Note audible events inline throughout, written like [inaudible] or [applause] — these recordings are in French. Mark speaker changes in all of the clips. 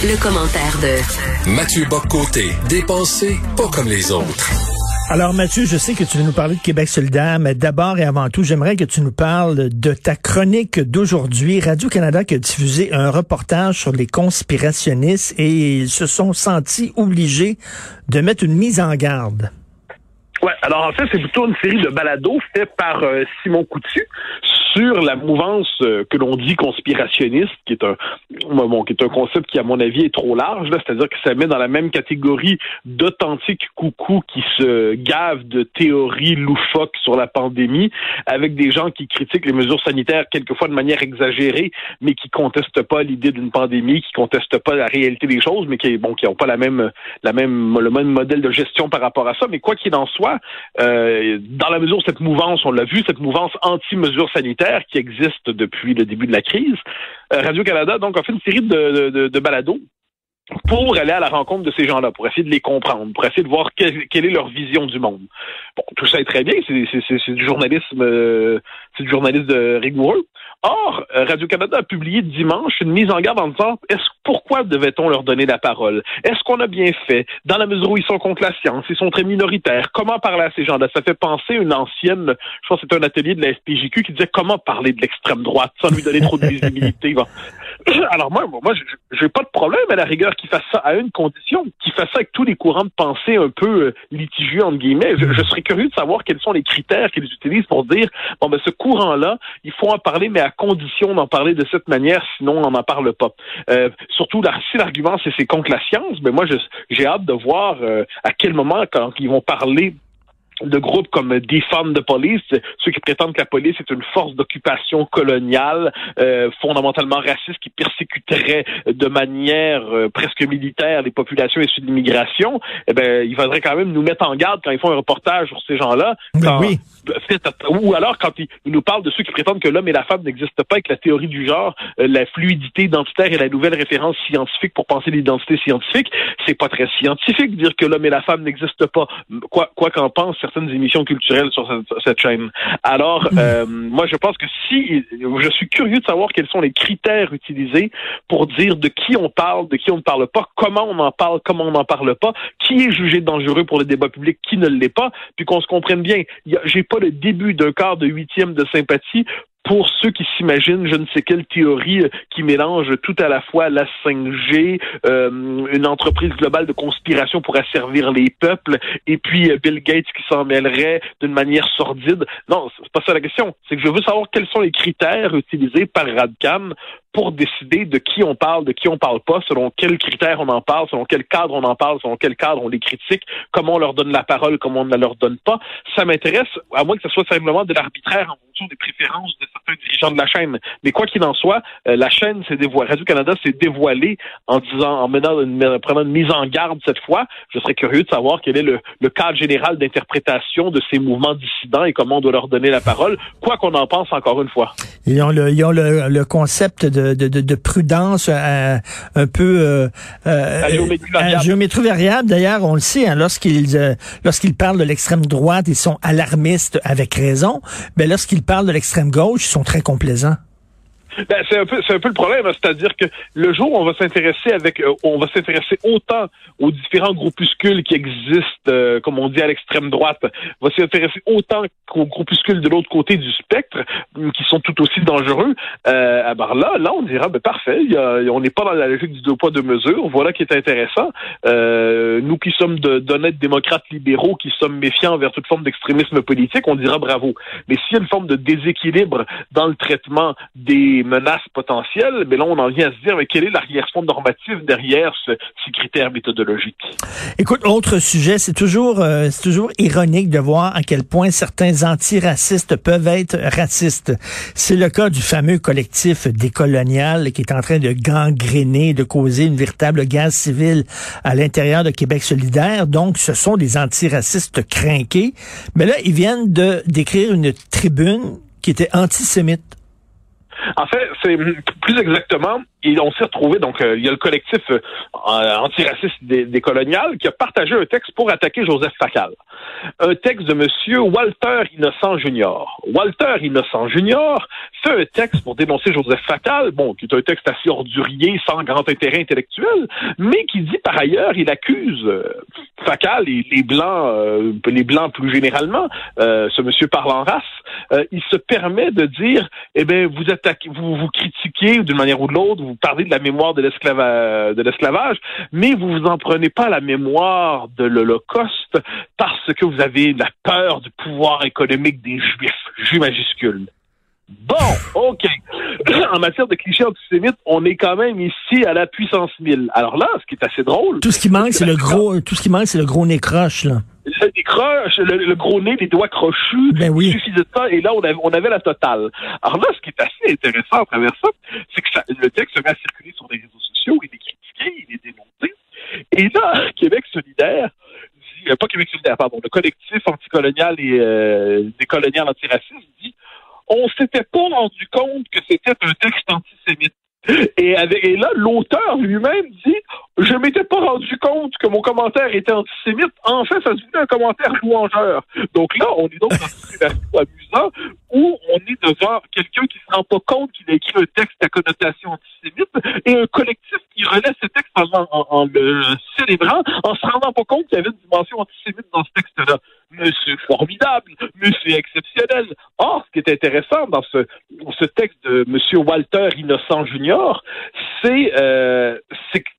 Speaker 1: Le, commentaire de
Speaker 2: Mathieu Boccoté, dépensé pas comme les autres.
Speaker 3: Alors Mathieu, je sais que tu veux nous parler de Québec solidaire, mais d'abord et avant tout, j'aimerais que tu nous parles de ta chronique d'aujourd'hui. Radio-Canada qui a diffusé un reportage sur les conspirationnistes et ils se sont sentis obligés de mettre une mise en garde.
Speaker 4: Ouais, alors en fait, c'est plutôt une série de balados faits par euh, Simon Coutu sur la mouvance euh, que l'on dit conspirationniste, qui est un bon, qui est un concept qui, à mon avis, est trop large. C'est-à-dire que ça met dans la même catégorie d'authentiques coucou qui se gavent de théories loufoques sur la pandémie, avec des gens qui critiquent les mesures sanitaires quelquefois de manière exagérée, mais qui contestent pas l'idée d'une pandémie, qui contestent pas la réalité des choses, mais qui bon, qui ont pas la même la même le même modèle de gestion par rapport à ça. Mais quoi qu'il en soit, euh, dans la mesure où cette mouvance, on l'a vu, cette mouvance anti-mesures sanitaires qui existe depuis le début de la crise, euh, Radio-Canada donc a fait une série de, de, pour aller à la rencontre de ces gens-là, pour essayer de les comprendre, pour essayer de voir quelle, quelle est leur vision du monde. Bon, tout ça est très bien, c'est du journalisme, euh, c'est du journalisme rigoureux. Or, euh, Radio-Canada a publié dimanche une mise en garde en disant est-ce pourquoi devait-on leur donner la parole? Est-ce qu'on a bien fait? Dans la mesure où ils sont contre la science, ils sont très minoritaires. Comment parler à ces gens-là? Ça fait penser une ancienne, je pense que c'était un atelier de la SPJQ qui disait comment parler de l'extrême droite sans lui donner trop de [laughs] visibilité. [coughs] Alors moi, moi, j'ai pas de problème à la rigueur qui fasse ça à une condition, qui fasse ça avec tous les courants de pensée un peu euh, litigieux entre guillemets. Je, serais curieux de savoir quels sont les critères qu'ils utilisent pour dire bon ben ce courant-là, il faut en parler, mais à condition d'en parler de cette manière, sinon on n'en parle pas. Euh, surtout si l'argument c'est c'est contre la science, ben moi j'ai hâte de voir euh, à quel moment quand ils vont parler de groupes comme Defund the Police, ceux qui prétendent que la police est une force d'occupation coloniale, euh, fondamentalement raciste, qui persécuterait de manière euh, presque militaire les populations issues de l'immigration, eh ben, il faudrait quand même nous mettre en garde quand ils font un reportage sur ces gens-là.
Speaker 3: oui.
Speaker 4: Ou alors quand ils, nous parlent de ceux qui prétendent que l'homme et la femme n'existent pas et que la théorie du genre, euh, la fluidité identitaire et la nouvelle référence scientifique pour penser l'identité scientifique, c'est pas très scientifique de dire que l'homme et la femme n'existent pas. Quoi quoi qu'en pense certaines émissions culturelles sur cette, chaîne. Alors, [laughs] euh, moi, je pense que si, je suis curieux de savoir quels sont les critères utilisés pour dire de qui on parle, de qui on ne parle pas, comment on en parle, comment on n'en parle pas, qui est jugé dangereux pour le débat public, qui ne l'est pas, puis qu'on se comprenne bien. J'ai pas le début d'un quart de huitième de sympathie pour ceux qui s'imaginent je ne sais quelle théorie euh, qui mélange tout à la fois la 5G, euh, une entreprise globale de conspiration pour asservir les peuples, et puis euh, Bill Gates qui s'en mêlerait d'une manière sordide. Non, c'est pas ça la question. C'est que je veux savoir quels sont les critères utilisés par Radcam pour décider de qui on parle, de qui on parle pas, selon quels critères on en parle, selon quel cadre on en parle, selon quel cadre on les critique, comment on leur donne la parole, comment on ne leur donne pas. Ça m'intéresse, à moins que ce soit simplement de l'arbitraire en fonction des préférences de certains dirigeants de la chaîne. Mais quoi qu'il en soit, euh, la chaîne s'est dévoilée, Radio-Canada s'est dévoilée en disant, en menant une, prenant une mise en garde cette fois. Je serais curieux de savoir quel est le, cadre général d'interprétation de ces mouvements dissidents et comment on doit leur donner la parole, quoi qu'on en pense encore une fois.
Speaker 3: Ils ont le concept de de, de, de, prudence euh, un peu euh,
Speaker 4: euh,
Speaker 3: géométrie variable. D'ailleurs, on le sait, hein, lorsqu'ils euh, lorsqu'ils parlent de l'extrême droite, ils sont alarmistes avec raison. Mais lorsqu'ils parlent de l'extrême gauche, ils sont très complaisants.
Speaker 4: Ben, c'est un peu un peu le problème, hein. c'est-à-dire que le jour où on va s'intéresser avec euh, on va s'intéresser autant aux différents groupuscules qui existent, euh, comme on dit à l'extrême droite, on va s'intéresser autant qu'aux groupuscules de l'autre côté du spectre, mm, qui sont tout aussi dangereux. Euh, ah ben là, là, on dira ben parfait, y a, on n'est pas dans la logique du deux poids deux mesures. Voilà qui est intéressant. Euh, nous qui sommes d'honnêtes démocrates libéraux, qui sommes méfiants envers toute forme d'extrémisme politique, on dira bravo. Mais s'il y a une forme de déséquilibre dans le traitement des menaces potentielles, mais là, on en vient à se dire, mais quel est l'arrière-fond normatif derrière ce, ces critères méthodologiques?
Speaker 3: Écoute, autre sujet, c'est toujours, euh, c'est toujours ironique de voir à quel point certains antiracistes peuvent être racistes. C'est le cas du fameux collectif décolonial qui est en train de gangréner, de causer une véritable guerre civile à l'intérieur de Québec solidaire. Donc, ce sont des antiracistes crinqués. Mais là, ils viennent de d'écrire une tribune qui était antisémite.
Speaker 4: En fait, c'est plus exactement, et on s'est retrouvé, donc euh, il y a le collectif euh, antiraciste des, des, coloniales qui a partagé un texte pour attaquer Joseph Facal. Un texte de Monsieur Walter Innocent Junior. Walter Innocent Junior fait un texte pour dénoncer Joseph Facal, bon, qui est un texte assez ordurier, sans grand intérêt intellectuel, mais qui dit par ailleurs, il accuse euh, Facal et les blancs, euh, les blancs plus généralement, euh, ce monsieur parle en race, il se permet de dire, eh bien, vous attaquez, vous vous critiquez d'une manière ou de l'autre parlez de la mémoire de l'esclavage, mais vous vous en prenez pas la mémoire de l'Holocauste parce que vous avez la peur du pouvoir économique des Juifs, Juifs majuscules. Bon, OK. [coughs] en matière de clichés antisémites, on est quand même ici à la puissance 1000. Alors là, ce qui est assez drôle.
Speaker 3: Tout ce qui manque, c'est le gros, tout ce qui manque, c'est le gros nez croche, là.
Speaker 4: Le nez croche, le, gros nez, les doigts crochus.
Speaker 3: Ben oui.
Speaker 4: Il suffisait de ça, et là, on avait, on avait la totale. Alors là, ce qui est assez intéressant à travers ça, c'est que ça, le texte se met à circuler sur les réseaux sociaux, il est critiqué, il est démonté. Et là, [laughs] Québec solidaire, dit, euh, pas Québec solidaire, pardon, le collectif anticolonial et euh, décolonial antiraciste dit on s'était pas rendu compte que c'était un texte antisémite. Et, là, l'auteur lui-même dit Je m'étais pas rendu compte que mon commentaire était antisémite. En fait, ça se un commentaire louangeur. Donc là, on est donc dans une situation amusant où on est devant quelqu'un qui se rend pas compte qu'il a écrit un texte à connotation antisémite et un collectif qui relaie ce texte en, en le célébrant en se rendant pas compte qu'il y avait une dimension antisémite dans ce texte-là monsieur formidable, monsieur exceptionnel. Or, ce qui est intéressant dans ce, ce texte de monsieur Walter Innocent Junior, c'est euh,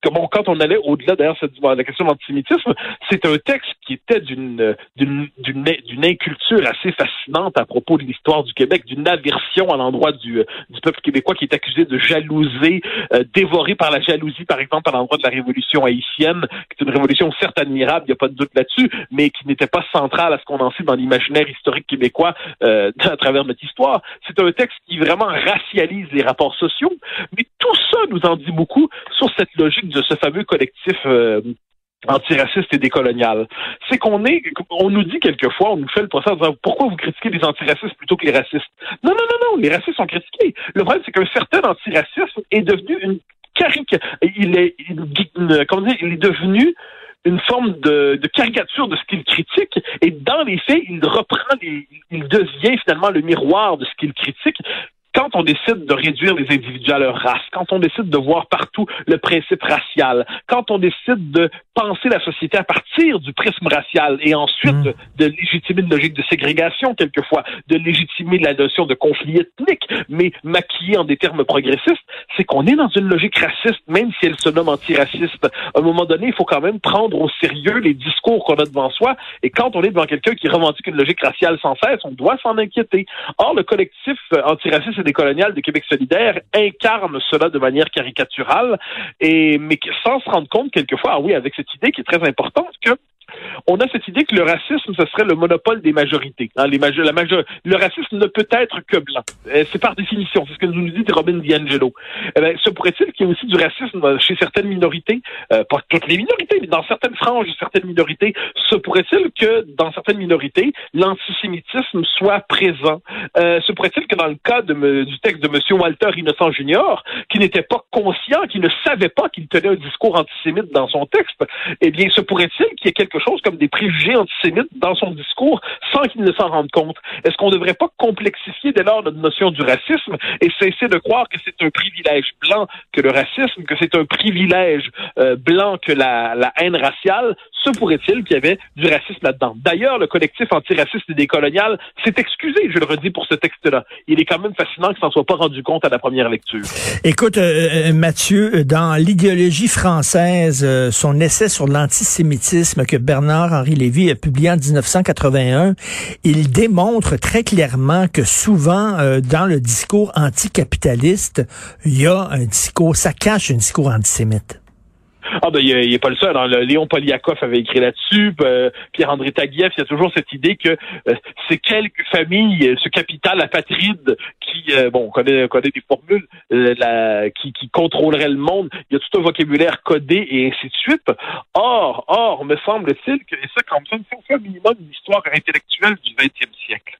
Speaker 4: bon, quand on allait au-delà d'ailleurs de la question de l'antisémitisme, c'est un texte qui était d'une d'une inculture assez fascinante à propos de l'histoire du Québec, d'une aversion à l'endroit du, du peuple québécois qui est accusé de jalouser, euh, dévoré par la jalousie, par exemple, à l'endroit de la révolution haïtienne, qui est une révolution certes admirable, il n'y a pas de doute là-dessus, mais qui n'était pas centrale à ce qu'on en sait dans l'imaginaire historique québécois euh, [laughs] à travers notre histoire. C'est un texte qui vraiment racialise les rapports sociaux, mais tout ça nous en dit beaucoup sur cette logique de ce fameux collectif euh, antiraciste et décolonial. C'est qu'on est, on nous dit quelquefois, on nous fait le procès en disant pourquoi vous critiquez les antiracistes plutôt que les racistes? Non, non, non, non, les racistes sont critiqués. Le problème, c'est qu'un certain antiracisme est devenu une caricature. Il est, comment dire, il est devenu une forme de, caricature de ce qu'il critique. Et dans les faits, il reprend il devient finalement le miroir de ce qu'il critique quand on décide de réduire les individus à leur race, quand on décide de voir partout le principe racial, quand on décide de penser la société à partir du prisme racial et ensuite mm. de, légitimer une logique de ségrégation quelquefois, de légitimer la notion de conflit ethnique, mais maquillé en des termes progressistes, c'est qu'on est dans une logique raciste, même si elle se nomme antiraciste. À un moment donné, il faut quand même prendre au sérieux les discours qu'on a devant soi, et quand on est devant quelqu'un qui revendique une logique raciale sans cesse, on doit s'en inquiéter. Or, le collectif euh, antiraciste des coloniales de Québec solidaire incarne cela de manière caricaturale, et mais sans se rendre compte quelquefois, ah oui, avec cette idée qui est très importante, que on a cette idée que le racisme, ce serait le monopole des majorités. Hein, les la le racisme ne peut être que blanc. Euh, c'est par définition. C'est ce que nous dit Robin DiAngelo. Eh bien, se pourrait-il qu'il y ait aussi du racisme chez certaines minorités, euh, pas toutes les minorités, mais dans certaines franges de certaines minorités, se pourrait-il que dans certaines minorités, l'antisémitisme soit présent? Euh, se pourrait-il que dans le cas de, du texte de M. Walter Innocent Junior, qui n'était pas conscient, qui ne savait pas qu'il tenait un discours antisémite dans son texte, eh bien, se pourrait-il qu'il y ait quelque chose comme des préjugés antisémites dans son discours sans qu'il ne s'en rende compte. Est-ce qu'on ne devrait pas complexifier dès lors notre notion du racisme et cesser de croire que c'est un privilège blanc que le racisme, que c'est un privilège euh, blanc que la, haine raciale? Se pourrait-il qu'il y avait du racisme là-dedans? D'ailleurs, le collectif antiraciste et décolonial s'est excusé, je le redis, pour ce texte-là. Il est quand même fascinant qu'il s'en soit pas rendu compte à la première lecture.
Speaker 3: Écoute, euh, euh, Mathieu, dans l'idéologie française, son essai sur l'antisémitisme que Bernard-Henri Lévy a publié en 1981, il démontre très clairement que souvent, euh, dans le discours anticapitaliste, il y a un discours, ça cache un discours antisémite.
Speaker 4: Ah ben il n'est pas le seul. Hein. Léon Poliakov avait écrit là-dessus. Euh, Pierre-André Taguieff, il y a toujours cette idée que euh, c'est quelques familles, ce capital apatride qui, euh, bon, on connaît, des formules, qui, qui contrôlerait le monde. Il y a tout un vocabulaire codé et ainsi de suite. Or, or, me semble-t-il que, et ça, comme ça, on fait un minimum une histoire intellectuelle du 20e siècle.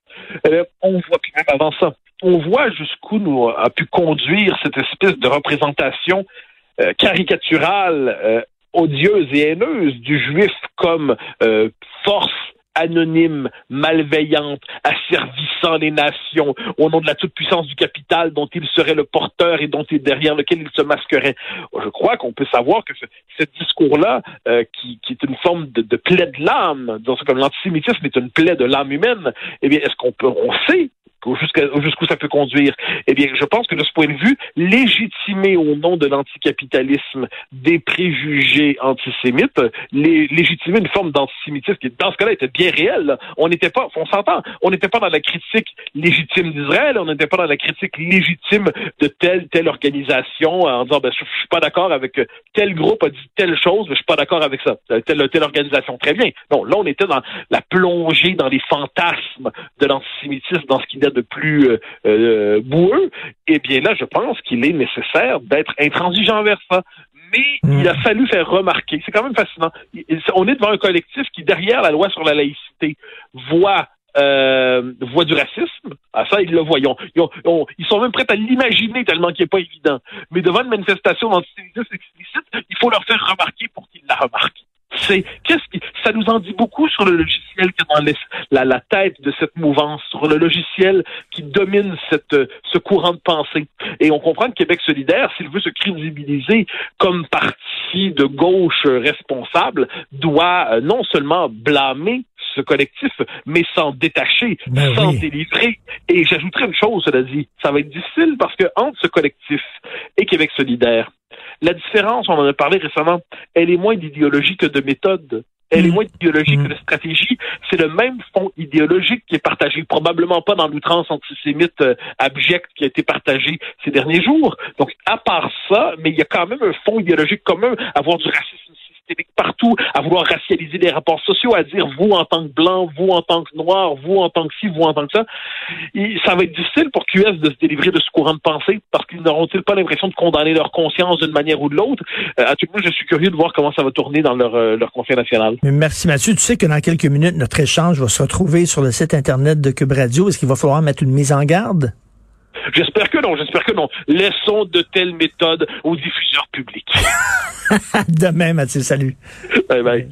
Speaker 4: on voit, puis même avant ça, on voit jusqu'où nous a pu conduire cette espèce de représentation euh, caricaturale, euh, odieuse et haineuse du juif comme euh, force anonyme, malveillante, asservissant les nations au nom de la toute-puissance du capital dont il serait le porteur et dont il, derrière lequel il se masquerait. Je crois qu'on peut savoir que ce, discours-là, qui, qui, est une forme de, de plaie de l'âme, comme l'antisémitisme est une plaie de l'âme humaine, eh bien, est-ce qu'on peut, on sait jusqu'où ça peut conduire. Eh bien, je pense que de ce point de vue, légitimer au nom de l'anticapitalisme des préjugés antisémites, légitimer une forme d'antisémitisme qui, dans ce cas-là, était bien réel. On n'était pas, on s'entend, on n'était pas dans la critique légitime d'Israël, on n'était pas dans la critique légitime de telle telle organisation en disant, ben, je, suis pas d'accord avec tel groupe a dit telle chose, mais je suis pas d'accord avec ça, telle telle organisation. Très bien. Non, là, on était dans la plongée dans les fantasmes de l'antisémitisme, dans ce qui de plus euh, euh, boueux, eh bien là, je pense qu'il est nécessaire d'être intransigeant vers ça mais il a fallu faire remarquer. C'est quand même fascinant. On est devant un collectif qui, derrière la loi sur la laïcité, voit euh, voit du racisme. Ah, ça, ils le voient. Ils, sont même prêts à l'imaginer tellement qu'il n'est pas évident. Mais devant une manifestation d'antisémitisme explicite, il faut leur faire remarquer pour qu'ils la remarquent c'est qu'est-ce qui ça nous en dit beaucoup sur le logiciel qui est dans la, la tête de cette mouvance, sur le logiciel qui domine cette ce courant de pensée. Et on comprend que Québec solidaire, s'il veut se crédibiliser comme parti de gauche responsable, doit euh, non seulement blâmer ce collectif, mais s'en détacher, ben s'en délivrer. Et j'ajouterai une chose, cela dit, ça va être difficile parce que entre ce collectif et Québec solidaire, la différence, on en a parlé récemment, elle est moins d'idéologie que de méthode. Elle est mm. moins idéologique que mm. de stratégie. C'est le même fond idéologique qui est partagé, probablement pas dans l'outrance antisémite euh, abjecte qui a été partagé ces derniers jours. Donc, à part ça, mais il y a quand même un fond idéologique commun, avoir du racisme partout, à vouloir racialiser les rapports sociaux, à dire vous en tant que blanc, vous en tant que noir, vous en tant que ci, vous en tant que ça. ça va être difficile pour QS de se délivrer de ce courant de pensée parce qu'ils n'auront-ils pas l'impression de condamner leur conscience d'une manière ou de l'autre? Euh, à tout monde, je suis curieux de voir comment ça va tourner dans leur, euh, leur conseil national.
Speaker 3: merci Mathieu. Tu sais que dans quelques minutes, notre échange va se retrouver sur le site Internet de Cube Radio. Est-ce qu'il va falloir mettre une mise en garde?
Speaker 4: J'espère que non, j'espère que non. Laissons de telles méthodes aux diffuseurs publics. [laughs]
Speaker 3: Demain, Mathieu, salut.
Speaker 4: Bye bye.